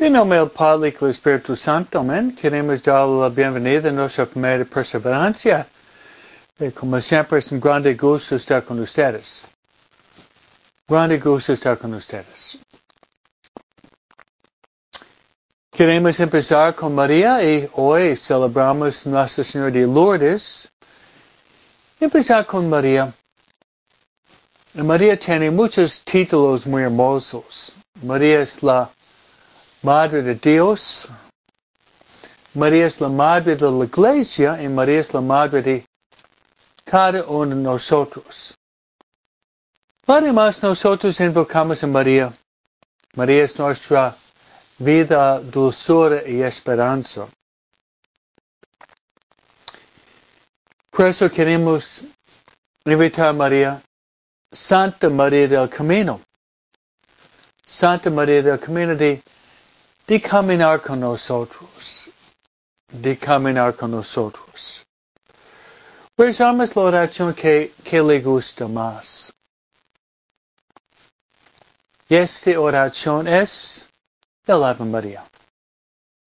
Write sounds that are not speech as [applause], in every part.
En nombre Padre y Espíritu Santo, amén. Queremos darle la bienvenida a nuestra primera perseverancia. Eh, como siempre, es un grande gusto estar con ustedes. Grande gusto estar con ustedes. Queremos empezar con María y hoy celebramos Nuestra Señora de Lourdes. Empezar con María. María tiene muchos títulos muy hermosos. María es la Madre de Dios. María es la Madre de la Iglesia y María es la Madre de cada uno de nosotros. Además, nosotros invocamos a María. María es nuestra vida, dulzura y esperanza. Por eso queremos invitar a María, Santa María del Camino. Santa María del Camino de de caminar con nosotros, de caminar con nosotros. Rezamos la oración que, que le gusta más. Y esta oración es el Ave María.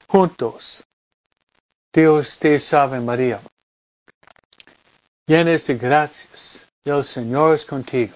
Juntos. Dios te salve María. Llenes de gracias. El Señor es contigo.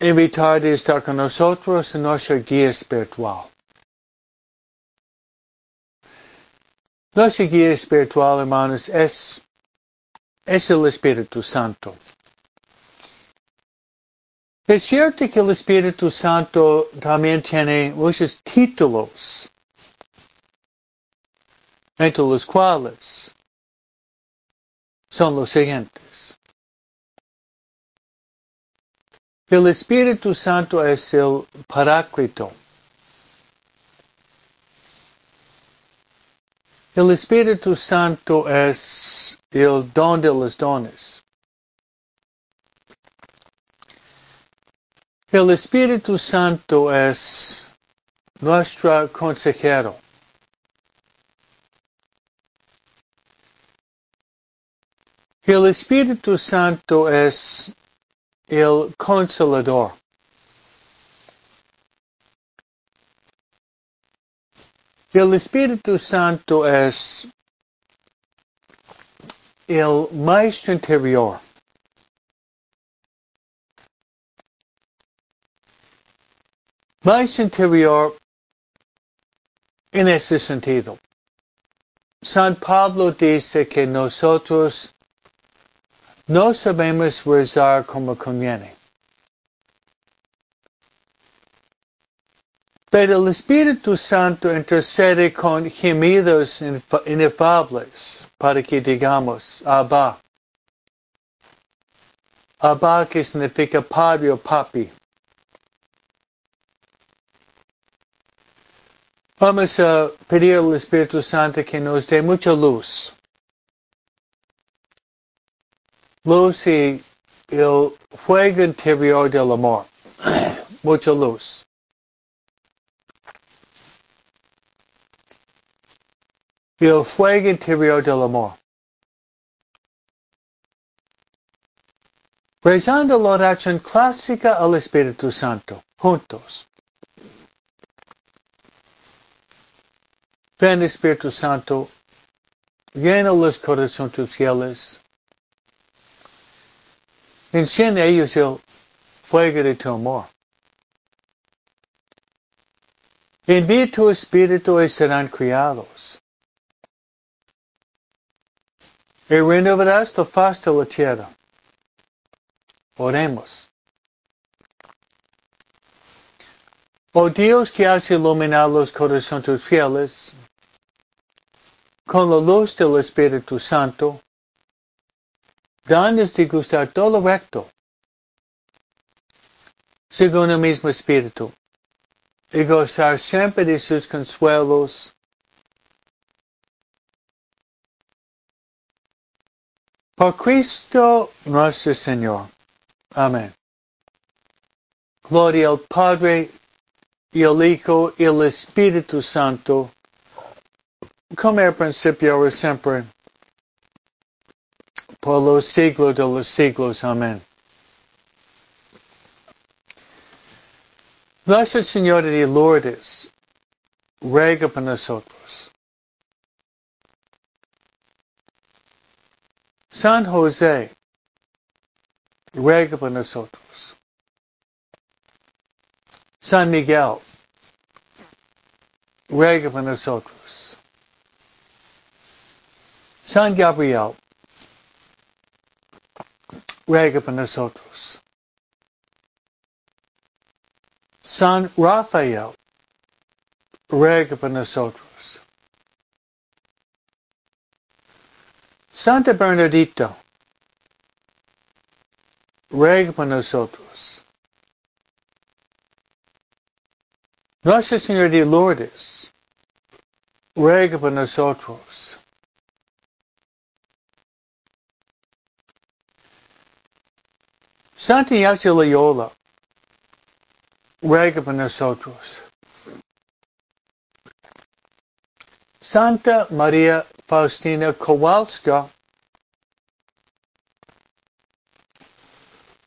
invitar a estar con nosotros en nuestra guía espiritual. Nuestra guía espiritual, hermanos, es, es el Espíritu Santo. Es cierto que el Espíritu Santo también tiene muchos títulos, entre los cuales son los siguientes. El Espíritu Santo es el Paráclito. El Espíritu Santo es el don de los dones. El Espíritu Santo es nuestro consejero. El Espíritu Santo es el consolador. El Espíritu Santo es el maestro interior. Maestro interior en ese sentido. San Pablo dice que nosotros no sabemos rezar como conviene. Pero el Espíritu Santo intercede con gemidos inefables para que digamos Abba. Abba que significa padre o papi. Vamos a pedir al Espíritu Santo que nos dé mucha luz [coughs] luz y el fuego interior del amor. Mucha luz. el fuego interior del amor. Rezando la oración clásica al Espíritu Santo, juntos. Ven Espíritu Santo, llena los corazones fieles, Enciende ellos el fuego de tu amor. Envía tu espíritu y serán criados. Y renovarás la faz de la tierra. Oremos. Oh Dios que has iluminado los corazones fieles con la luz del Espíritu Santo, darnos de gustar todo lo recto, según el mismo espíritu, y gozar siempre de sus consuelos, Por Cristo nuestro Señor. Amén. Gloria al Padre y al Hijo y al Espíritu Santo, como al principio y siempre, por los siglos de los siglos. Amén. Nuestra Señora de Lourdes, ruega por nosotros. San José, ruega por nosotros. San Miguel, ruega por nosotros. San Gabriel, ruega por nosotros. San Rafael, ruega por nosotros. Santa Bernadita, ruega por nosotros. Nuestra Señora de Lourdes, ruega por nosotros. Santa Ignacio Loyola, ruega por nosotros. Santa María Faustina Kowalska,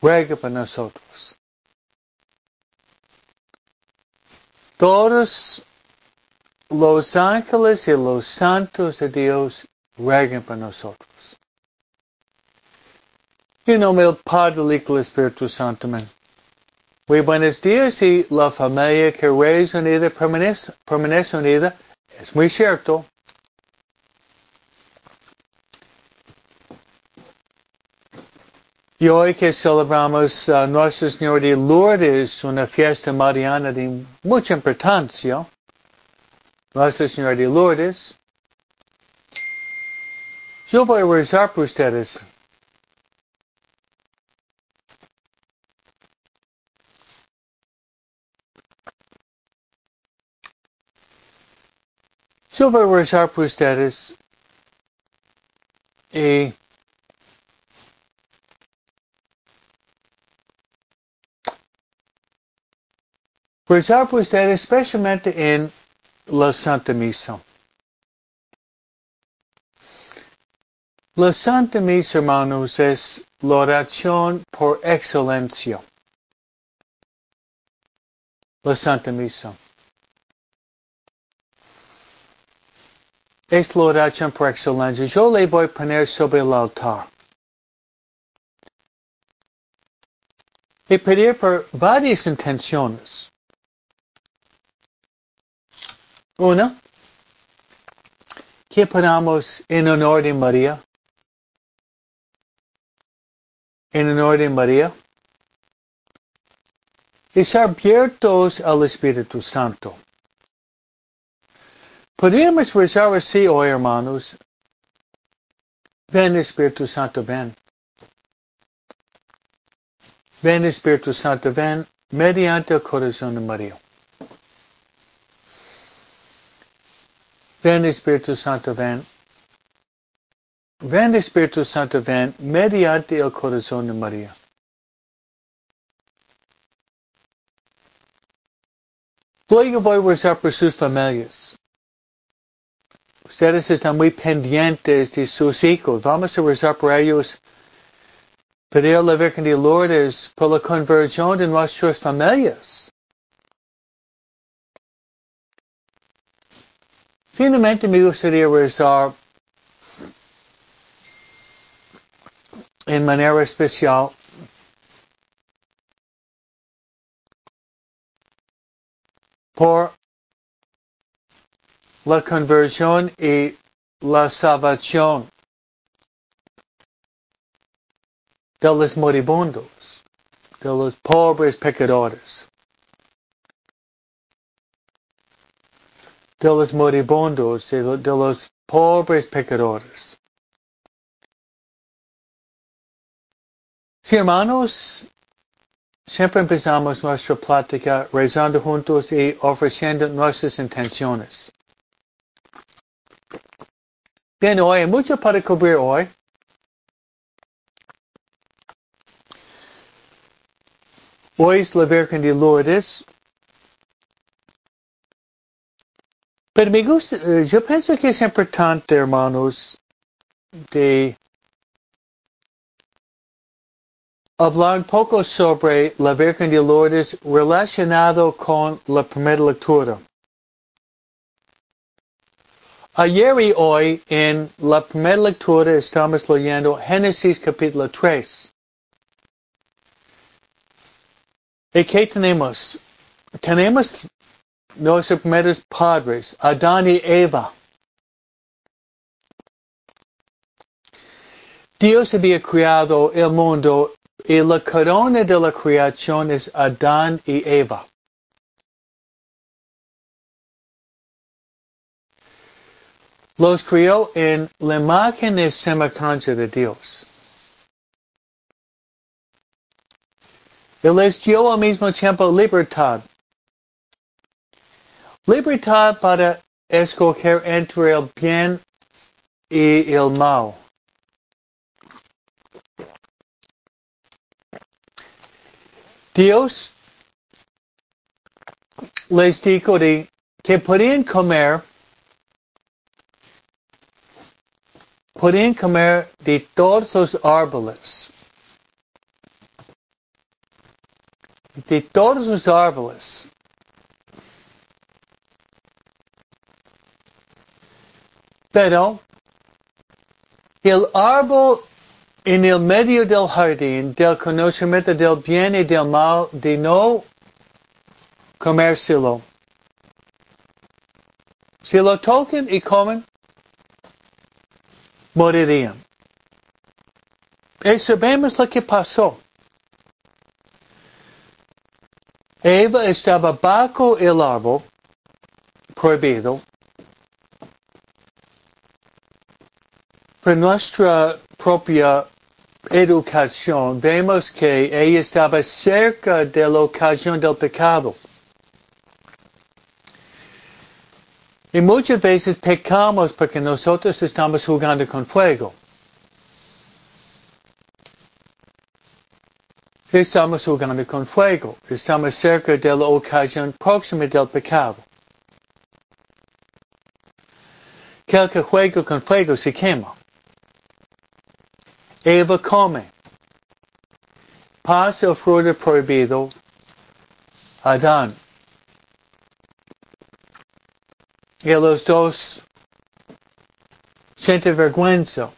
ruega por nosotros. Todos los ángeles y los santos de Dios rueguen por nosotros. Nombre del Padre, Espíritu Santo. Amén. Muy buenos días y la familia que reza unida permanece, permanece unida. Es muy cierto. Y hoy que celebramos a Nuestra Señora de Lourdes, una fiesta mariana de mucha importancia, Nuestra Señora de Lourdes, yo voy a rezar por ustedes. Yo voy a rezar por ustedes y rezar por ustedes especialmente en la Santa Misa. La Santa Misa, hermanos, es la oración por excelencia. La Santa Misa. Es la oración por excelencia. Yo le voy a poner sobre el altar. Y pedir por varias intenciones. Una, que ponamos en honor de María. En honor de María. Y ser abiertos al Espíritu Santo. Podríamos rezar así hoy, hermanos. Ven Espíritu Santo, ven. Ven Espíritu Santo, ven mediante el corazón de María. Ven Espíritu Santo, ven. Ven Espíritu Santo, ven mediante el corazón de María. Luego voy a rezar por sus familias. Ustedes están muy pendientes de sus hijos. Vamos a rezar por ellos. Pedir la Virgen de Lourdes por la conversión de nuestras familias. Finalmente me gustaría rezar en manera especial por la conversión y la salvación de los moribundos, de los pobres pecadores, de los moribundos, de, los pobres pecadores. Sí, hermanos, siempre empezamos nuestra plática rezando juntos y ofreciendo nuestras intenciones. Bien, hoy hay mucho para cubrir hoy. Hoy es la Virgen de Lourdes. Pero me eh, gusta, yo pienso que es importante, hermanos, de hablar un poco sobre la Virgen de Lourdes relacionado con la primera lectura. Ayer y hoy en la primera lectura estamos leyendo Génesis capítulo 3. ¿Y qué tenemos? Tenemos nuestros primeros padres, Adán y Eva. Dios había creado el mundo y la corona de la creación es Adán y Eva. Los crió en la imagen y semejanza de Dios. Y les dio al mismo tiempo libertad. Libertad para escoger entre el bien y el mal. Dios les dijo de que podían comer, podían comer de todos los árboles. De todos los árboles. Pero el árbol en el medio del jardín del conocimiento del bien y del mal de no comérselo. Si lo tocan y comen, morirían. Y sabemos lo que pasó. Eva estaba bajo el árbol prohibido. Por nuestra propia educación, vemos que ella estaba cerca de la ocasión del pecado. Y muchas veces pecamos porque nosotros estamos jugando con fuego. Estamos jugando con fuego. Estamos cerca de la ocasión próxima del pecado. Que el que juega con fuego se quema. Eva come. Pasa el fruto prohibido. Adán. Y los dos sienten vergüenza.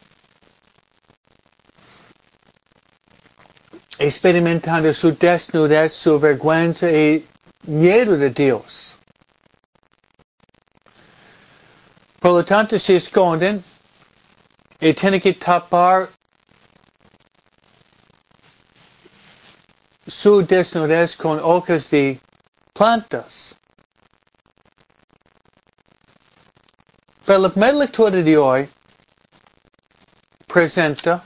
Experimentando su desnudez, su vergüenza y miedo de Dios. Por lo tanto, se esconden y tienen que tapar su desnudez con hojas de plantas. La primera lectura de hoy presenta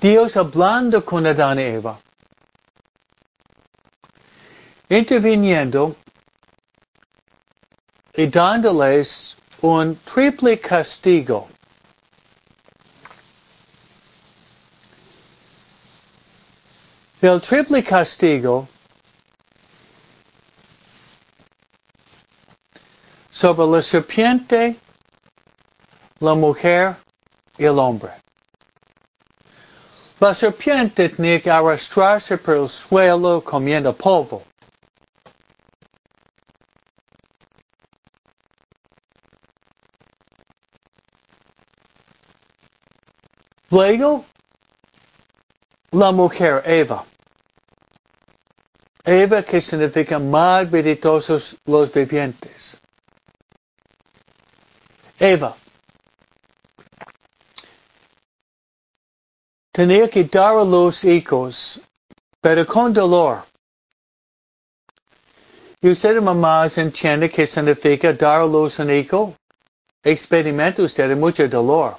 Dios hablando con Adán y Eva, interviniendo y dándoles un triple castigo. El triple castigo sobre la serpiente, la mujer y el hombre. La serpiente tenía que arrastrarse por el suelo comiendo polvo. Luego, la mujer Eva. Eva que significa más benditos los vivientes. Eva. Tenía que dar a los hijos, pero con dolor. Y usted, mamás, entiende que significa dar a luz un hijo. Experimenta usted mucho dolor.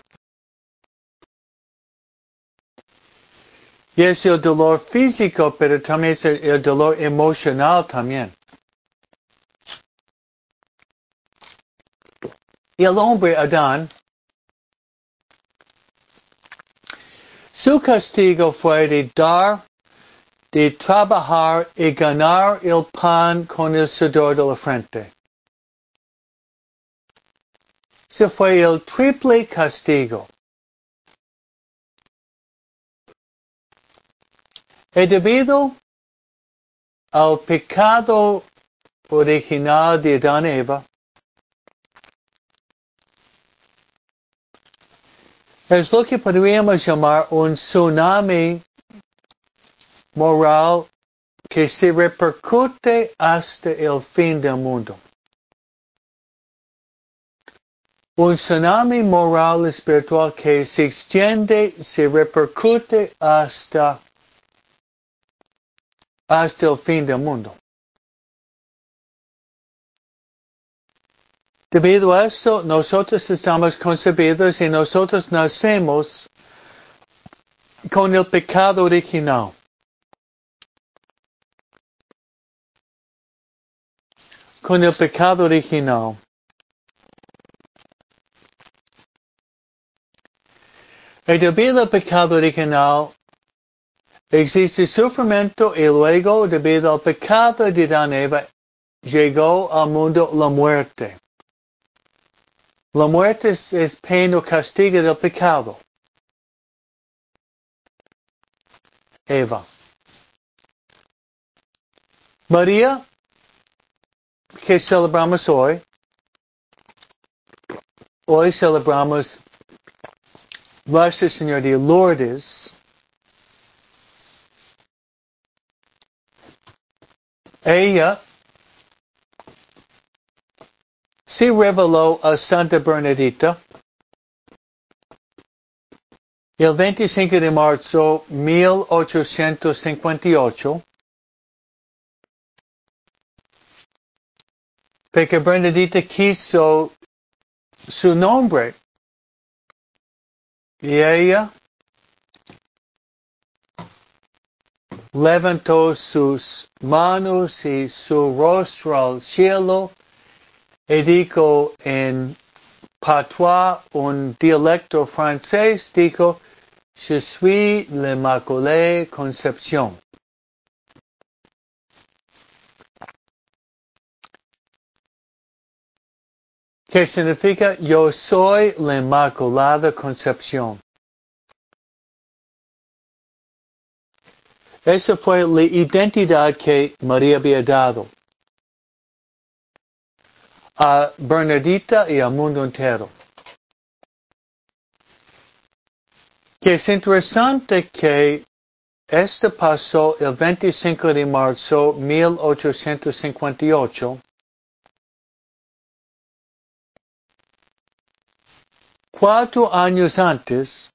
Y es el dolor físico, pero también es el dolor emocional también. El hombre Adán Su castigo fue de dar, de trabajar y ganar el pan con el sudor de la frente. Se fue el triple castigo. Y debido al pecado original de Adán y Eva, es lo que podríamos llamar un tsunami moral que se repercute hasta el fin del mundo. Un tsunami moral espiritual que se extiende, se repercute hasta, hasta el fin del mundo. Debido a esto, nosotros estamos concebidos y nosotros nacemos con el pecado original. Con el pecado original. Y debido al pecado original, existe sufrimiento y luego, debido al pecado de Dan Eva, llegó al mundo la muerte. La muerte es, pena o castigo del pecado. Eva. María, que celebramos hoy, hoy celebramos Nuestra Señora de Lourdes. Ella se reveló a Santa Bernadita el 25 de marzo 1858 porque Bernadita quiso su nombre y ella levantó sus manos y su rostro al cielo dijo en patois, un dialecto francés, dijo, Je suis l'Immaculée Conception. ¿Qué significa? Yo soy la Inmaculada Concepción. Esa fue la identidad que María había dado a Bernadita y al mundo entero. Que es interesante que esto pasó el 25 de marzo 1858. Cuatro años antes,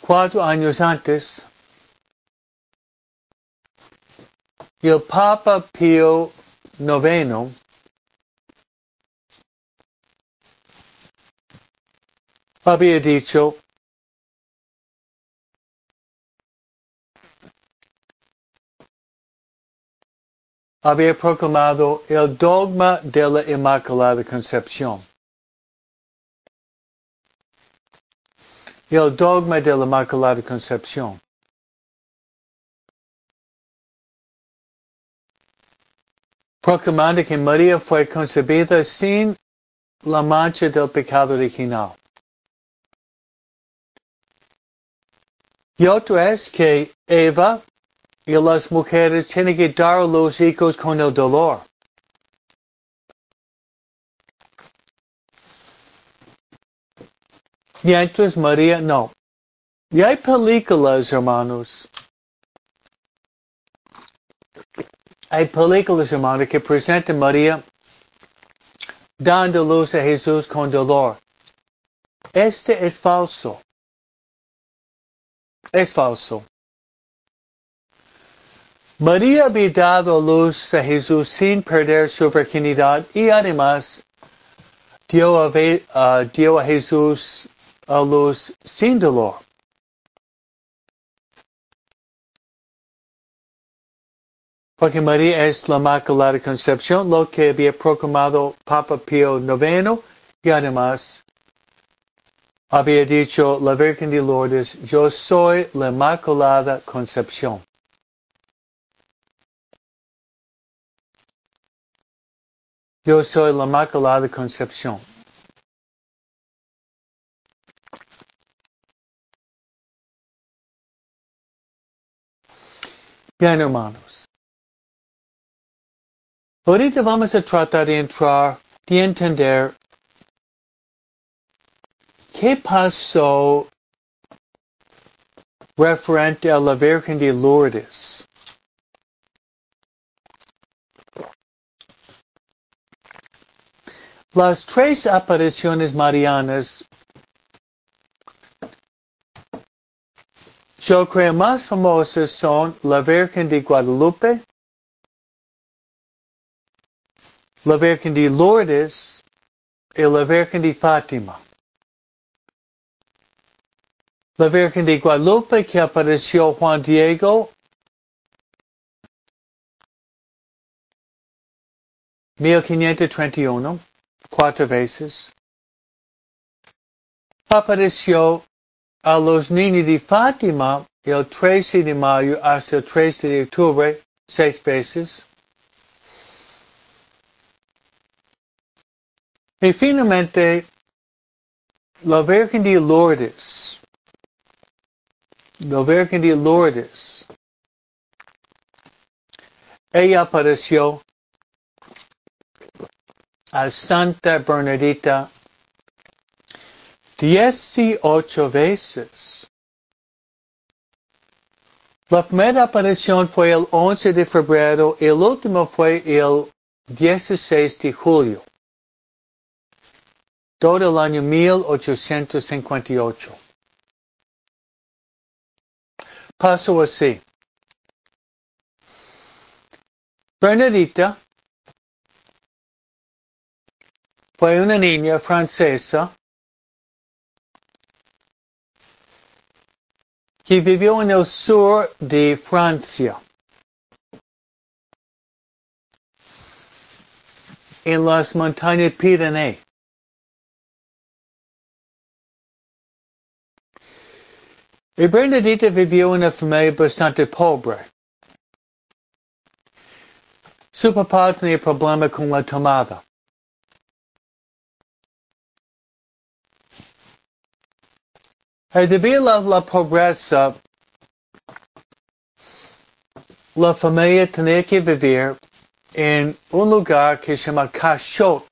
cuatro años antes, il Papa Pio IX había dicho había proclamado el dogma de la Inmaculada Concepción. El dogma de la Inmaculada Concepción. Proclamando que María fue concebida sin la mancha del pecado original. Y otro es que Eva y las mujeres tienen que dar a los hijos con el dolor. Entonces María no. Y hay películas, hermanos, Hay películas, hermano, que presentan María dando luz a Jesús con dolor. Este es falso. Es falso. María había dado luz a Jesús sin perder su virginidad y además dio a, uh, dio a Jesús a luz sin dolor. Porque María es la Inmaculada Concepción, lo que había proclamado Papa Pío IX y además había dicho la Virgen de Lourdes, yo soy la Inmaculada Concepción. Yo soy la Inmaculada Concepción. Bien, hermanos. Ahorita vamos a tratar de entrar, de entender qué pasó referente a la Virgen de Lourdes. Las tres apariciones marianas Yo creo más famosas son la Virgen de Guadalupe, la Virgen de Lourdes y la Virgen de Fátima. La Virgen de Guadalupe que apareció Juan Diego uno, cuatro veces. Apareció a los niños de Fátima el 13 de mayo hasta el 13 de octubre, seis veces. Y finalmente, la Virgen de Lourdes, la Virgen de Lourdes, ella apareció a Santa Bernadita 18 veces. La primera aparición fue el 11 de febrero y el último fue el 16 de julio. Todo el año 1858. Pasó así. Bernadita fue una niña francesa que vivió en el sur de Francia, en las montañas Pyrenees. Y Bernadita vivió una familia bastante pobre. Su papá tenía problemas con la tomada. Debido a la pobreza, la familia tenía que vivir en un lugar que se llama Cachot.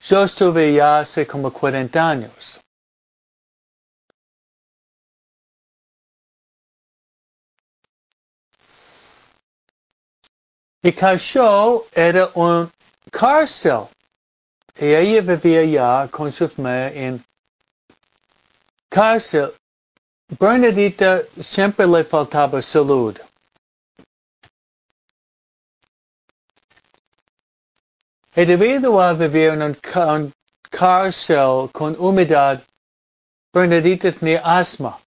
Yo estuve ya hace como 40 años. Y Cachot era un cárcel. Y ella vivía ya con su familia en cárcel, Bernadita siempre le faltaba salud. Y debido a vivir en un cárcel con humedad, Bernadita tenía asma.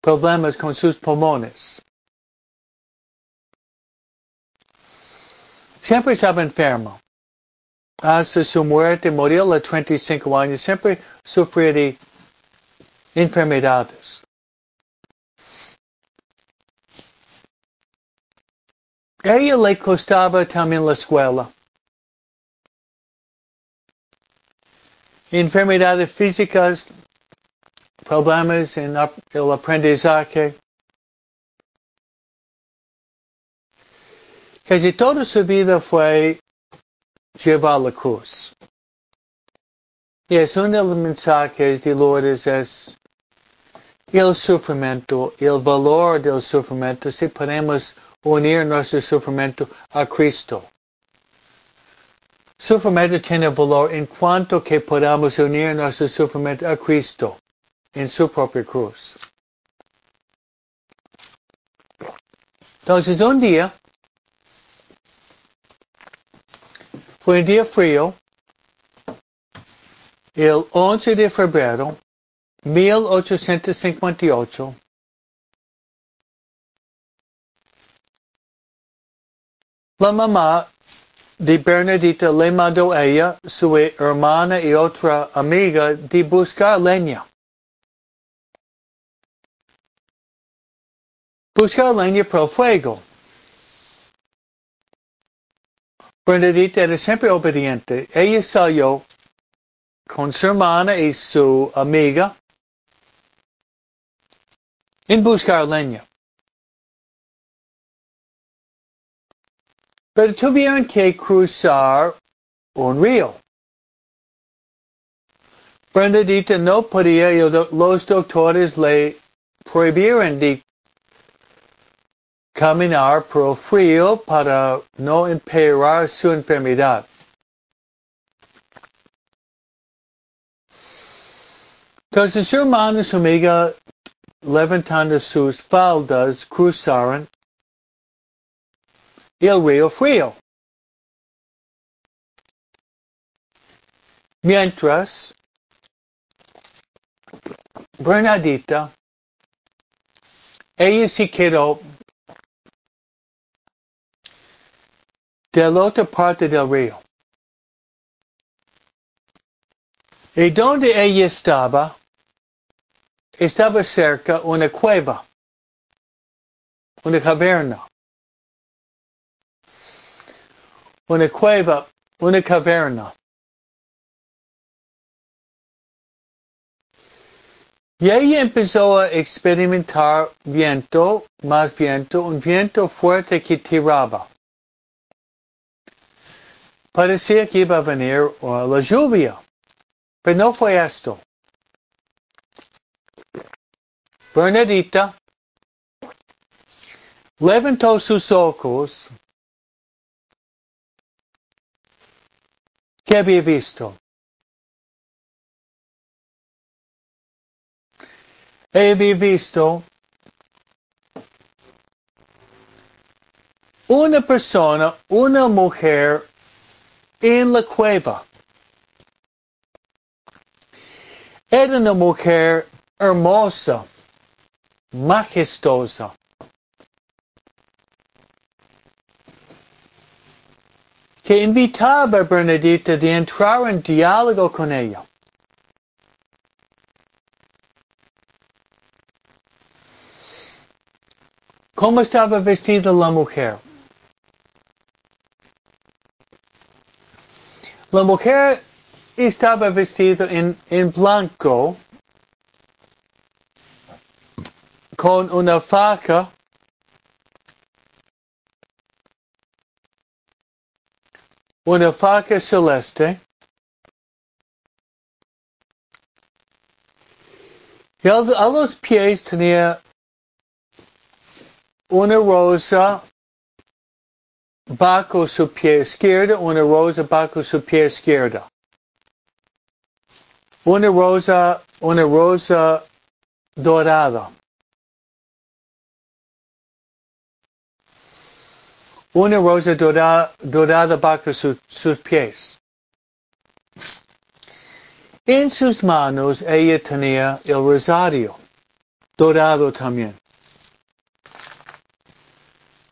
Problemas con sus pulmones. Siempre estaba enfermo ah, hasta su muerte, murió a los 35 años, siempre sufría de enfermedades. Ella le costaba también la escuela. Enfermedades físicas, problemas en el aprendizaje. Casi toda su vida fue llevar la cruz. Y es uno de los mensajes de Lourdes es el sufrimiento, el valor del sufrimiento, si podemos unir nuestro sufrimiento a Cristo. Sufrimiento tiene valor en cuanto que podamos unir nuestro sufrimiento a Cristo en su propia cruz. Entonces un día Fue un día frío, el 11 de febrero 1858. La mamá de Bernadita le mandó a ella, su hermana y otra amiga, de buscar leña. Buscar leña para el fuego. Bernadita era siempre obediente. Ella salió con su hermana y su amiga en buscar leña. Pero tuvieron que cruzar un río. Bernadita no podía y los doctores le prohibieron de caminar por frío para no empeorar su enfermedad. Entonces su hermano y su amiga levantando sus faldas cruzaron el río frío. Mientras, Bernadita, ella se quedó de la otra parte del río. Y donde ella estaba, estaba cerca una cueva, una caverna. Una cueva, una caverna. Y ella empezó a experimentar viento, más viento, un viento fuerte que tiraba. Parecía que iba a venir uh, la lluvia, pero no fue esto. Bernadita levantó sus ojos ¿Qué había visto? Había visto una persona, una mujer en la cueva. Era una mujer hermosa, majestuosa. que invitaba a Bernadita de entrar en diálogo con ella. ¿Cómo estaba vestida la mujer? La mujer estaba vestida en, en blanco con una faca una faca celeste y a los pies tenía una rosa bajo su pie izquierdo, una rosa bajo su pie izquierda. Una rosa, una rosa dorada. una rosa dorada, dorada bajo su, sus pies. En sus manos ella tenía el rosario, dorado también.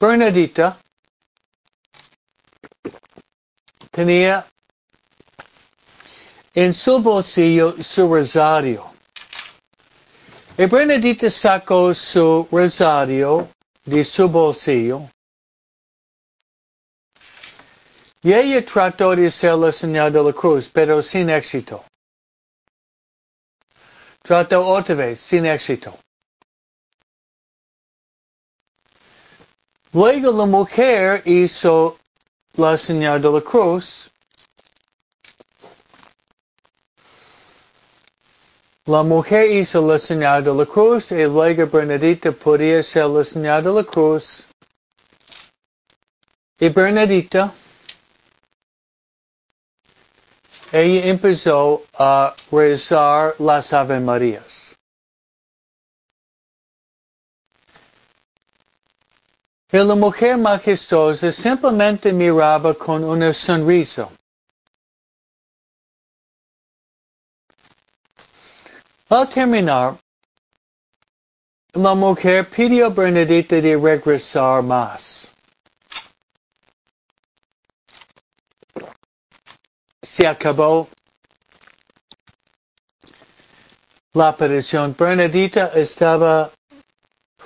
Bernadita tenía en su bolsillo su rosario. Y Bernadita sacó su rosario de su bolsillo Y ella trató de hacer la señal de la cruz, pero sin éxito. Trató otra vez, sin éxito. Luego la mujer hizo la señal de la cruz. La mujer hizo la señal de la cruz y luego Bernadita podía hacer la señal de la cruz. Y Bernadita ella empezó a rezar las Ave Marías. Y la mujer majestuosa simplemente miraba con una sonrisa. Al terminar, la mujer pidió a Bernadita de regresar más. se acabó la aparición. Bernadita estaba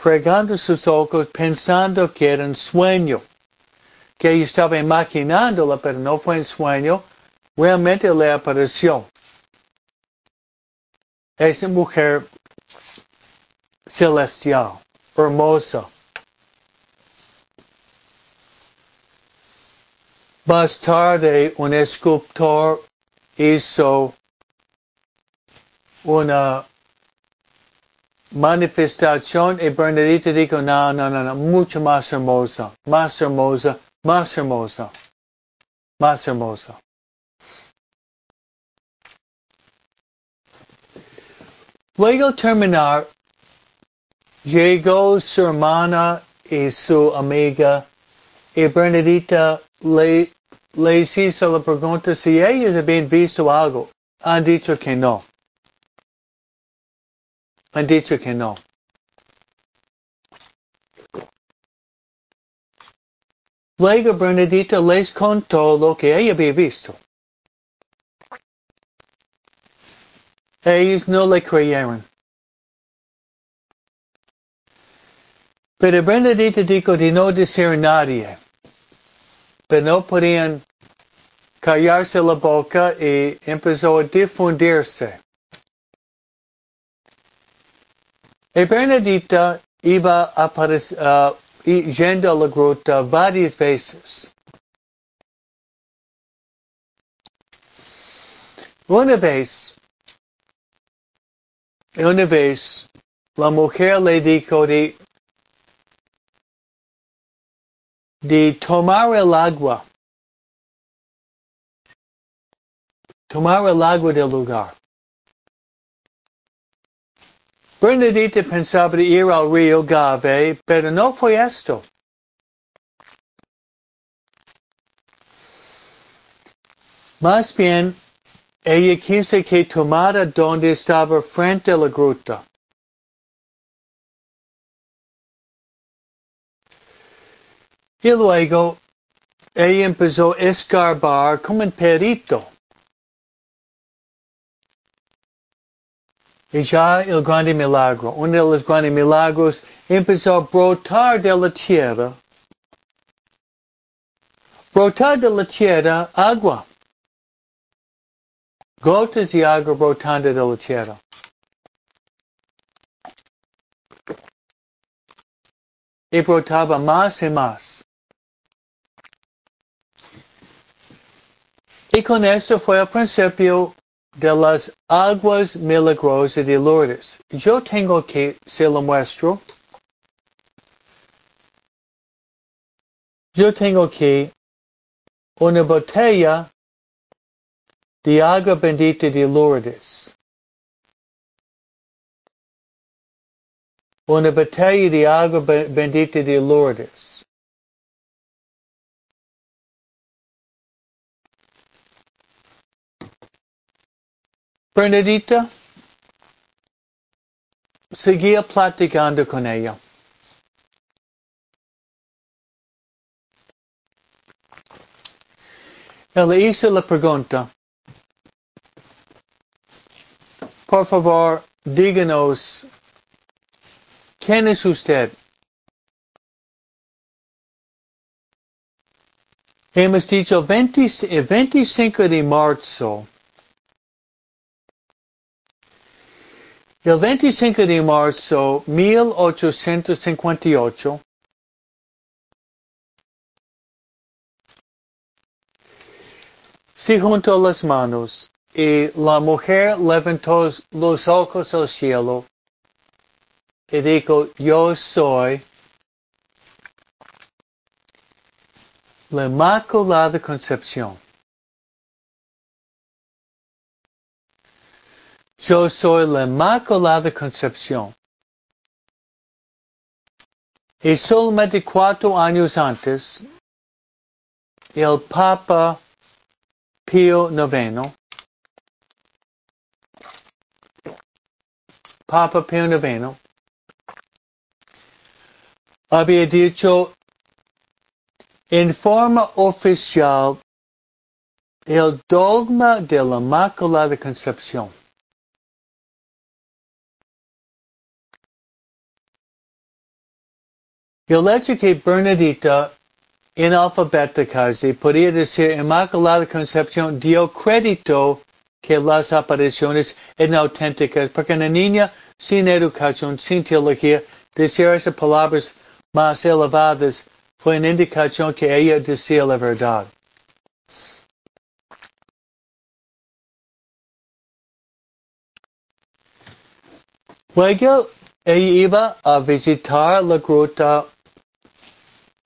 fregando sus ojos pensando que era un sueño, que ella estaba imaginándola, pero no fue un sueño, realmente le apareció. Esa mujer celestial, hermosa. Más tarde, un escultor hizo una manifestación y Bernadita dijo, no, no, no, no, mucho más hermosa, más hermosa, más hermosa, más hermosa. Luego terminar, llegó su hermana y su amiga y Bernadita le, les hizo la pregunta si ellos habían visto algo. Han dicho que no. Han dicho que no. Luego Bernadita les contó lo que ella había visto. Ellos no le creyeron. Pero Bernadita dijo de no decir a nadie. Pero no podían callarse la boca y empezó a difundirse. Y Bernadita iba a uh, yendo a la gruta varias veces. Una vez, una vez, la mujer le dijo de, de tomar el agua, tomar el agua del lugar. Bernadita pensaba ir al río Gave, pero no fue esto. Más bien, ella quiso que tomara donde estaba frente a la gruta. Y luego, ella empezó a escarbar como un perito. Y ya el grande milagro, uno de los grandes milagros, empezó a brotar de la tierra. Brotar de la tierra agua. Gotas de agua brotando de la tierra. Y brotaba más y más. Y con esto fue al principio de las aguas milagrosas de Lourdes. Yo tengo que, se lo muestro, yo tengo aquí una botella de agua bendita de Lourdes. Una botella de agua bendita de Lourdes. Bernadita seguía platicando con ella. Él le hizo la pregunta, por favor, díganos, ¿quién es usted? Hemos dicho 25 de marzo El 25 de marzo 1858, se juntó las manos y la mujer levantó los ojos al cielo y dijo, yo soy la Inmaculada Concepción. Yo soy la Inmaculada Concepción. Y solamente cuatro años antes, el Papa Pío IX, Papa Pío IX, había dicho en forma oficial el dogma de la Inmaculada Concepción. El hecho que Bernadita en alfabeto casi podía decir Inmaculada Concepción dio crédito que las apariciones eran auténticas, porque una niña sin educación, sin teología, decir esas palabras más elevadas fue una indicación que ella decía la verdad. Luego ella iba a visitar la gruta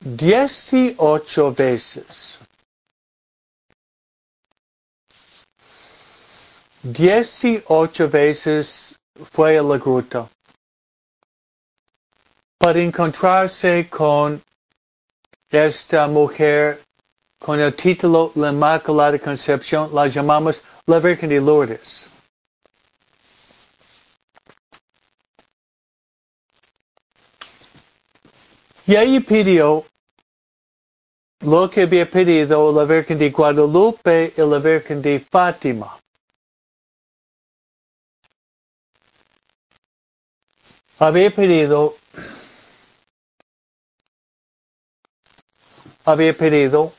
18 veces. 18 veces fue a la gruta para encontrarse con esta mujer con el título La Inmaculada Concepción, la llamamos la Virgen de Lourdes. Y ahí pidió lo que había pedido la Virgen de Guadalupe y la Virgen de Fátima. Había pedido, había pedido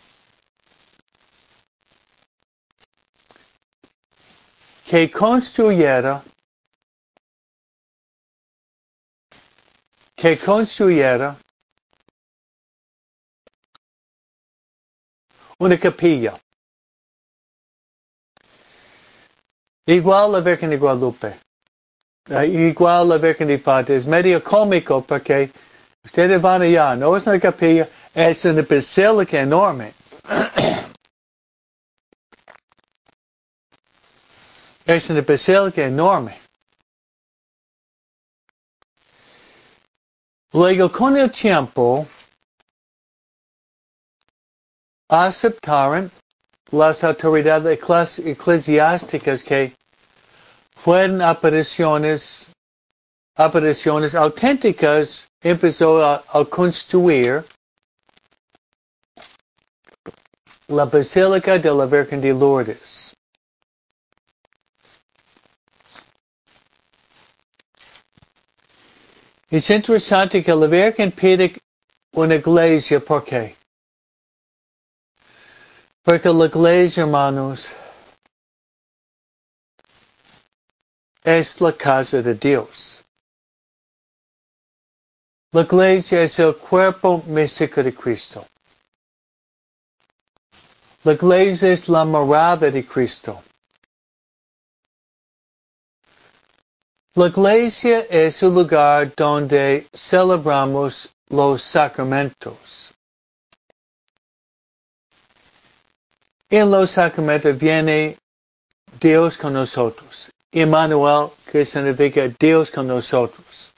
que construyera, que construyera una capilla. Igual la Virgen de Guadalupe. Igual la Virgen de Fátima. Es medio cómico porque ustedes van allá. No es una capilla, es una basílica enorme. es una basílica enorme. Luego, con el tiempo, aceptaron las autoridades eclesiásticas que fueron apariciones, apariciones auténticas, empezó a, a construir la Basílica de la Virgen de Lourdes. Es interesante que la Virgen pide una iglesia, ¿por qué? Porque la iglesia, hermanos, es la casa de Dios. La iglesia es el cuerpo místico de Cristo. La iglesia es la morada de Cristo. La iglesia es el lugar donde celebramos los sacramentos. En los sacramentos viene Dios con nosotros. Emmanuel, que significa Dios con nosotros.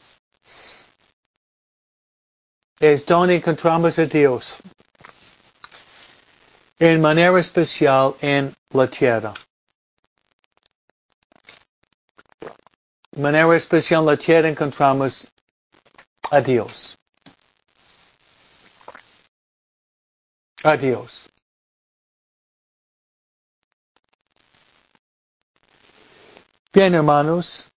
Es donde encontramos a Dios. En manera especial en la tierra. De manera especial en la tierra encontramos a Dios. A Dios. Bien, hermanos.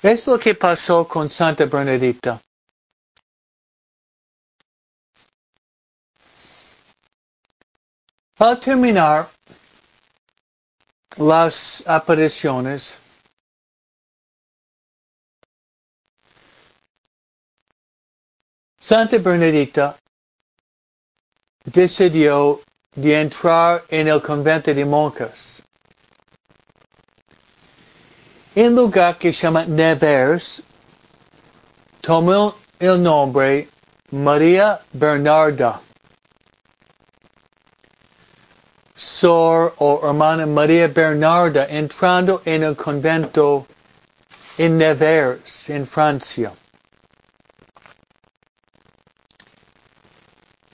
Es lo que pasó con Santa Bernadita. Al terminar las apariciones, Santa Bernadita decidió de entrar en el convento de monjas. En lugar que se llama Nevers, tomó el nombre María Bernarda. Sor o hermana María Bernarda entrando en el convento en Nevers, en Francia.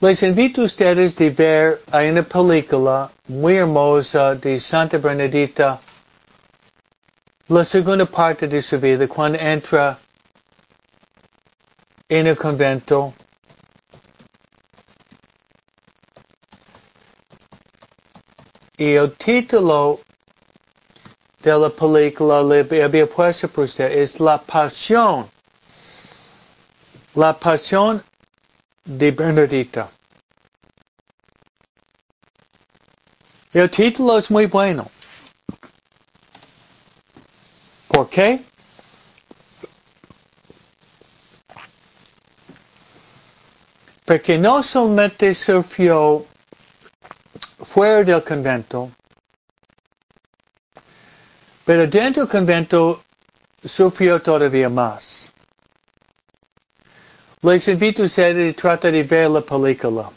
Les invito a ustedes a ver, hay una película muy hermosa de Santa Bernadita la segunda parte de su vida, cuando entra en el convento, y el título de la película le había puesto por usted es La Pasión. La Pasión de Bernardita. El título es muy bueno. ¿Por qué? Porque no solamente surgió fuera del convento, pero dentro del convento sufrió todavía más. Les invito a a tratar de ver la película.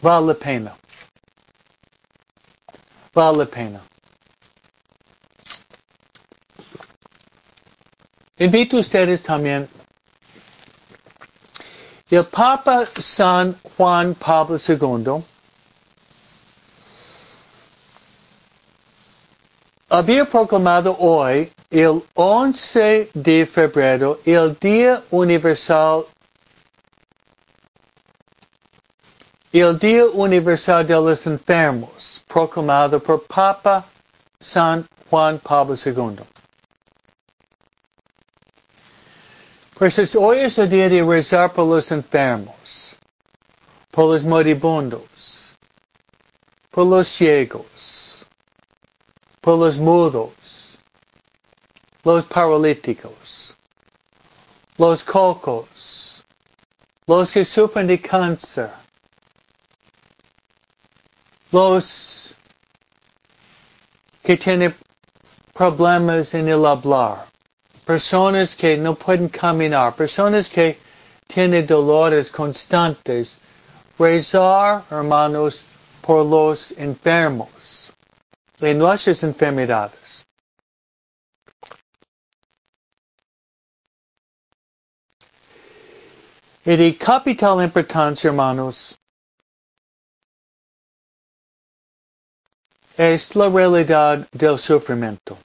Vale la pena. Vale la pena. Invito a ustedes también. El Papa San Juan Pablo II había proclamado hoy, el 11 de febrero, el Día Universal el Día Universal de los Enfermos, proclamado por Papa San Juan Pablo II. Pues hoy es el día de rezar por los enfermos, por los moribundos, por los ciegos, por los mudos, los paralíticos, los cocos, los que sufren de cáncer, los que tienen problemas en el hablar, personas que no pueden caminar, personas que tienen dolores constantes, rezar, hermanos, por los enfermos de nuestras enfermedades. Y de capital importancia, hermanos, es la realidad del sufrimiento.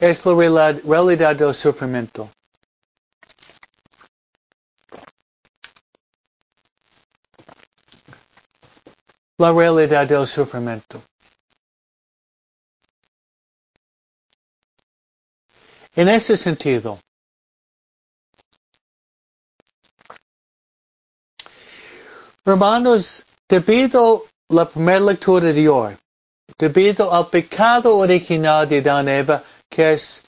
Es la realidad del sufrimiento. la realidad del sufrimiento. En ese sentido, hermanos, debido a la primera lectura de hoy, debido al pecado original de Dan Eva, que es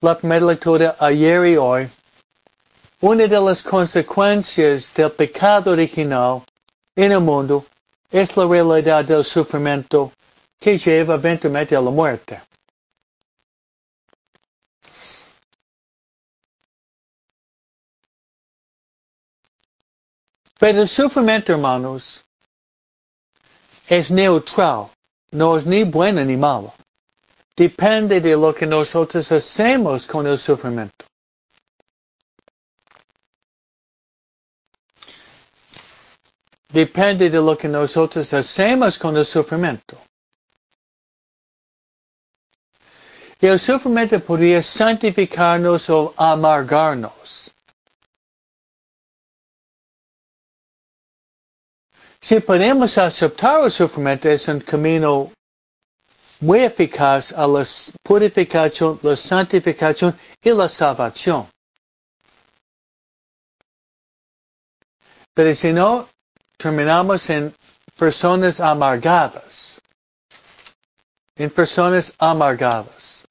la lectura ayer y hoy, una de las consecuencias del pecado original en el mundo es la realidad del sufrimiento que lleva eventualmente a la muerte. Pero el sufrimiento, hermanos, es neutral, no es ni bueno ni malo. Depende de lo que nosotros hacemos con el sufrimiento. depende de lo que nosotros hacemos con el sufrimiento. El sufrimiento podría santificarnos o amargarnos. Si podemos aceptar el sufrimiento es un camino muy eficaz a la purificación, la santificación y la salvación. Pero si no, terminamos en personas amargadas. En personas amargadas.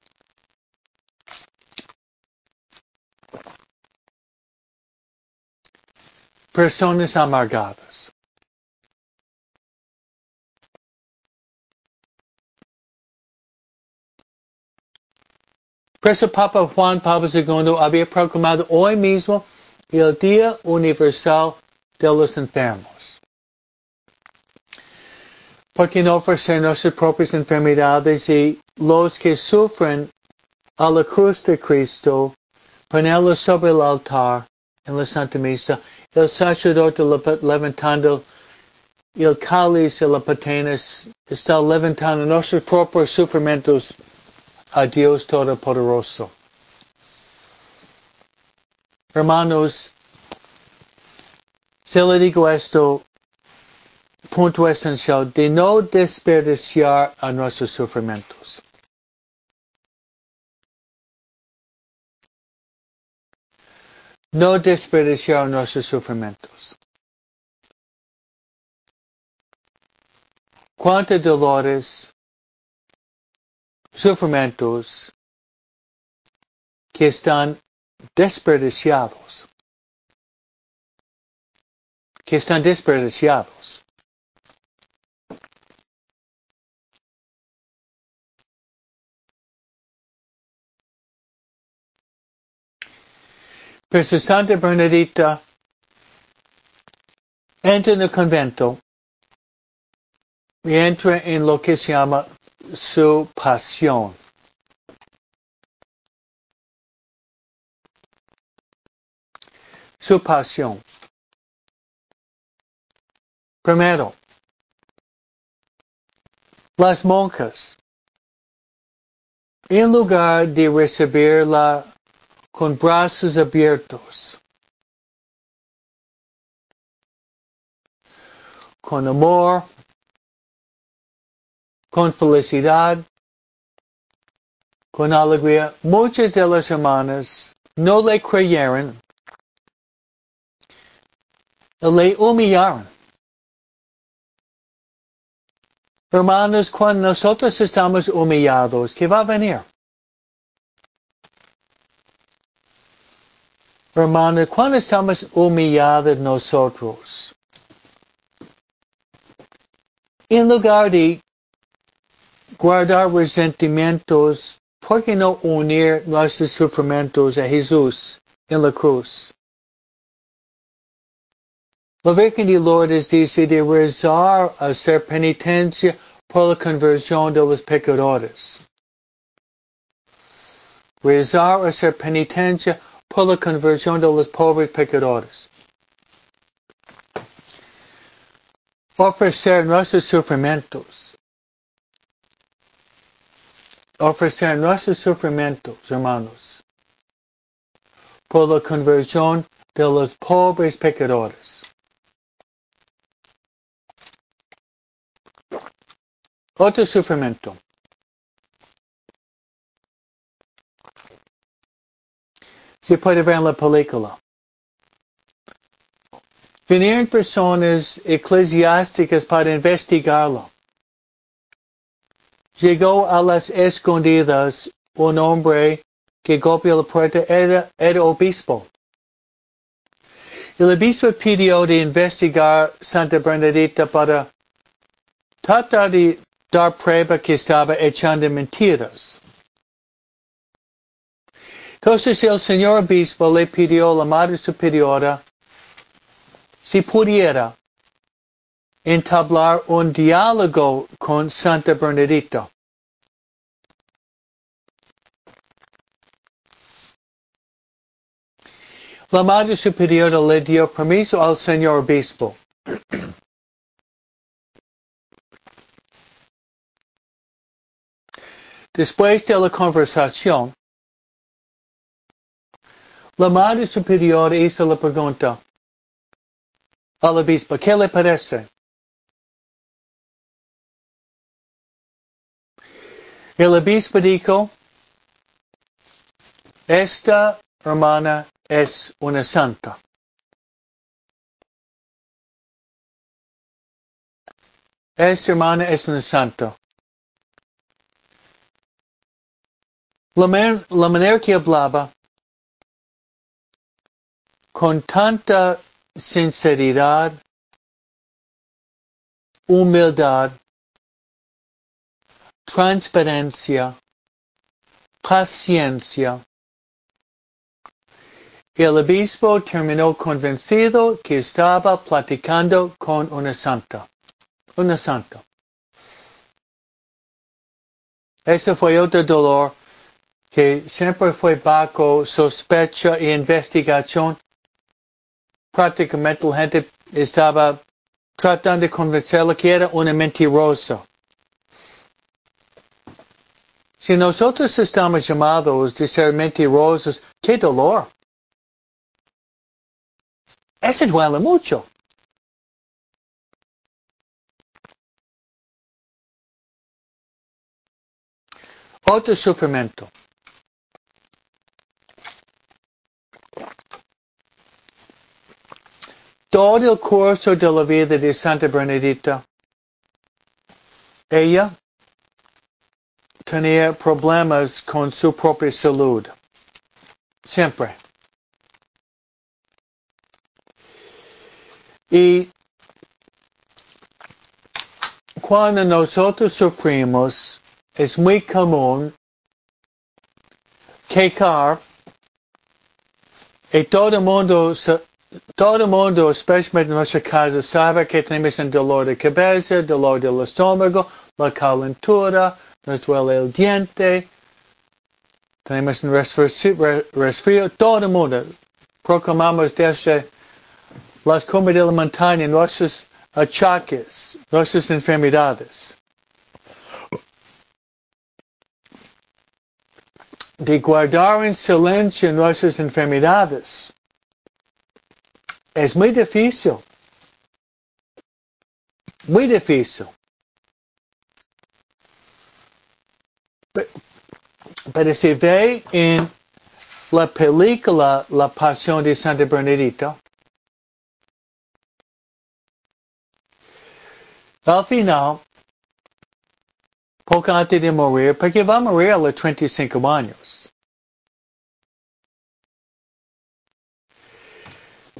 Personas amargadas. Por eso Papa Juan Pablo II había proclamado hoy mismo el Día Universal de los Enfermos. Porque no ofrecer nuestras propias enfermedades y los que sufren a la cruz de Cristo, ponerlos sobre el altar en la Santa Misa, el sacerdote levantando el cáliz y la patena está levantando nuestros propios sufrimientos a Dios Todopoderoso. Hermanos, se le digo esto punto esencial de no desperdiciar a nuestros sufrimientos. No desperdiciar nuestros sufrimientos. Cuántos dolores, sufrimientos que están desperdiciados. Que están desperdiciados. Pero Santa Bernadita entra en el convento y entra en lo que se llama su pasión. Su pasión. Primero, las monjas, en lugar de recibirla con brazos abiertos, con amor, con felicidad, con alegría. Muchas de las hermanas no le creyeron, le humillaron. Hermanos, cuando nosotros estamos humillados, ¿qué va a venir? Hermanos, cuando estamos humillados nosotros, en lugar de guardar resentimientos, ¿por qué no unir nuestros sufrimientos a Jesús en la cruz? La Virgen de Lourdes dice de rezar a hacer penitencia por la conversión de los pecadores. Rezar a hacer penitencia por la conversión de los pobres pecadores. Ofrecer nuestros sufrimientos ofrecer nuestros sufrimientos, hermanos, por la conversión de los pobres pecadores. Otro sufrimiento. Se puede ver en la película. Vinieron personas eclesiásticas para investigarlo. Llegó a las escondidas un hombre que golpeó la puerta, era, era obispo. El obispo pidió de investigar Santa Bernadita para tratar de dar prueba que estaba echando mentiras. Entonces el señor obispo le pidió a la Madre Superiora si pudiera entablar un diálogo con Santa Bernadita. La Madre Superiora le dio permiso al señor obispo. Después de la conversación, la Madre Superiora hizo la pregunta al obispo, ¿qué le parece? El obispo dijo, esta hermana es una santa. Esta hermana es una santa. La, la manera que hablaba, con tanta sinceridad, humildad, transparencia, paciencia. El obispo terminó convencido que estaba platicando con una santa. Una santa. Ese fue otro dolor que siempre fue bajo sospecha e investigación. Prácticamente la gente estaba tratando de convencerla que era una mentirosa. Si nosotros estamos llamados de ser mentirosos, qué dolor. Eso duele mucho. Otro sufrimiento. Todo el curso de la vida de Santa Bernadita, ella tenía problemas con su propia salud. Siempre. Y cuando nosotros sufrimos, es muy común quejar y todo el mundo, todo el mundo, especialmente en nuestra casa, sabe que tenemos dolor de cabeza, dolor del estómago, la calentura, nos duele el diente, tenemos un resfrío, todo el mundo. Proclamamos desde las comidas de la montaña nuestros achaques, nuestras enfermedades. De guardar en silencio nuestras enfermedades. Es muy difícil. Muy difícil. Pero se ve en la película La Pasión de Santa Bernadita, al final, poco antes de morir, porque va a morir a los 35 años.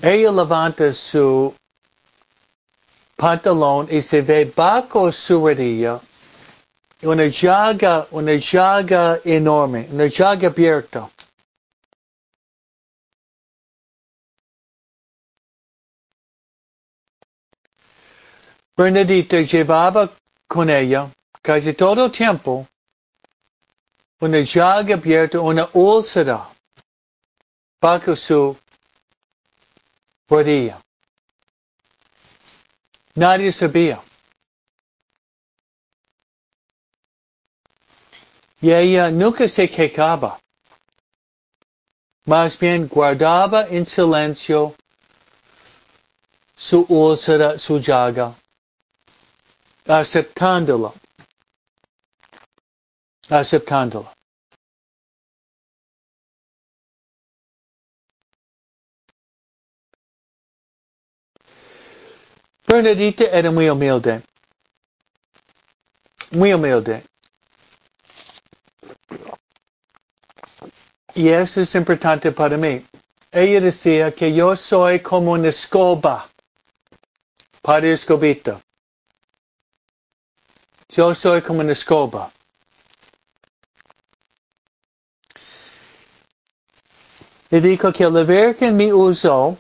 Ella levanta su pantalón y se ve bajo su rodilla una llaga, una llaga enorme, una llaga abierta. Bernadita llevaba con ella casi todo el tiempo una llaga abierta, una úlcera bajo su rodilla. Nadie sabía. Y ella nunca se quejaba. Más bien guardaba en silencio su úlcera, su llaga, aceptándola. Aceptándola. Bernadita era muy humilde. Muy humilde. Y eso es importante para mí. Ella decía que yo soy como una escoba. Padre escobita. Yo soy como una escoba. Y dijo que la Virgen me usó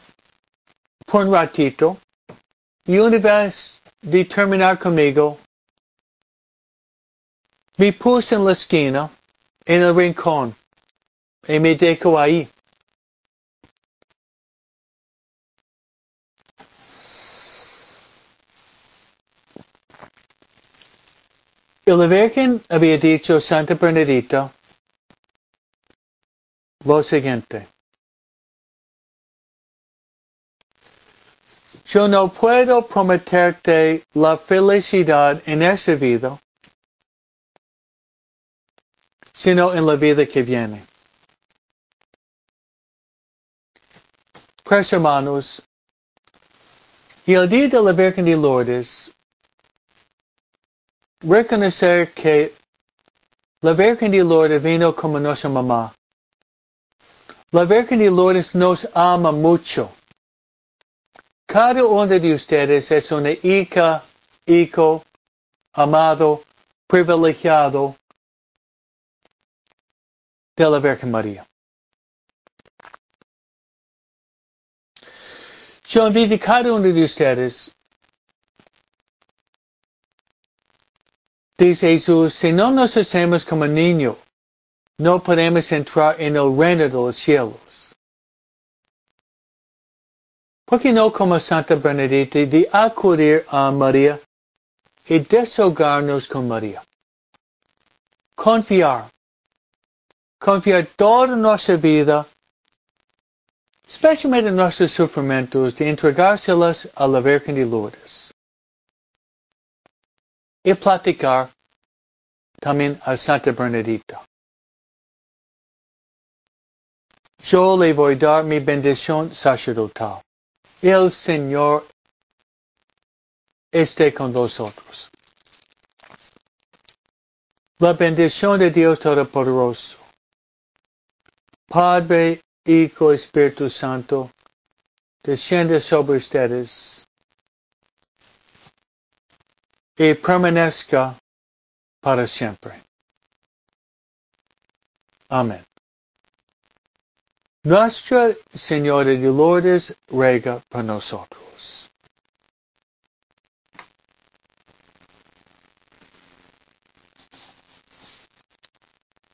por un ratito y una vez de terminar conmigo, me puse en la esquina, en el rincón. Y me dejo ahí. El Virgen había dicho a Santa Bernadita lo siguiente. Yo no puedo prometerte la felicidad en esta vida, sino en la vida que viene. Pues hermanos, y el día de la Virgen de Lourdes, reconocer que la Virgen de Lourdes vino como nuestra mamá. La Virgen de Lourdes nos ama mucho. Cada uno de ustedes es una hija, hijo, amado, privilegiado de la Virgen María. Uno de ustedes. Dice Jesús, si no nos hacemos como niños, no podemos entrar en el reino de los cielos. ¿Por qué no como Santa Bernadette de acudir a María y deshogarnos con María? Confiar. Confiar toda nuestra vida especialmente nuestros sufrimientos, de entregárselas a la Virgen de Lourdes. Y platicar también a Santa Bernadita. Yo le voy dar mi bendición sacerdotal. El Señor esté con vosotros. La bendición de Dios Todopoderoso, Padre, Hijo, Espíritu Santo, desciende sobre ustedes y permanezca para siempre. Amén. Nuestra Señora de Lourdes rega por nosotros.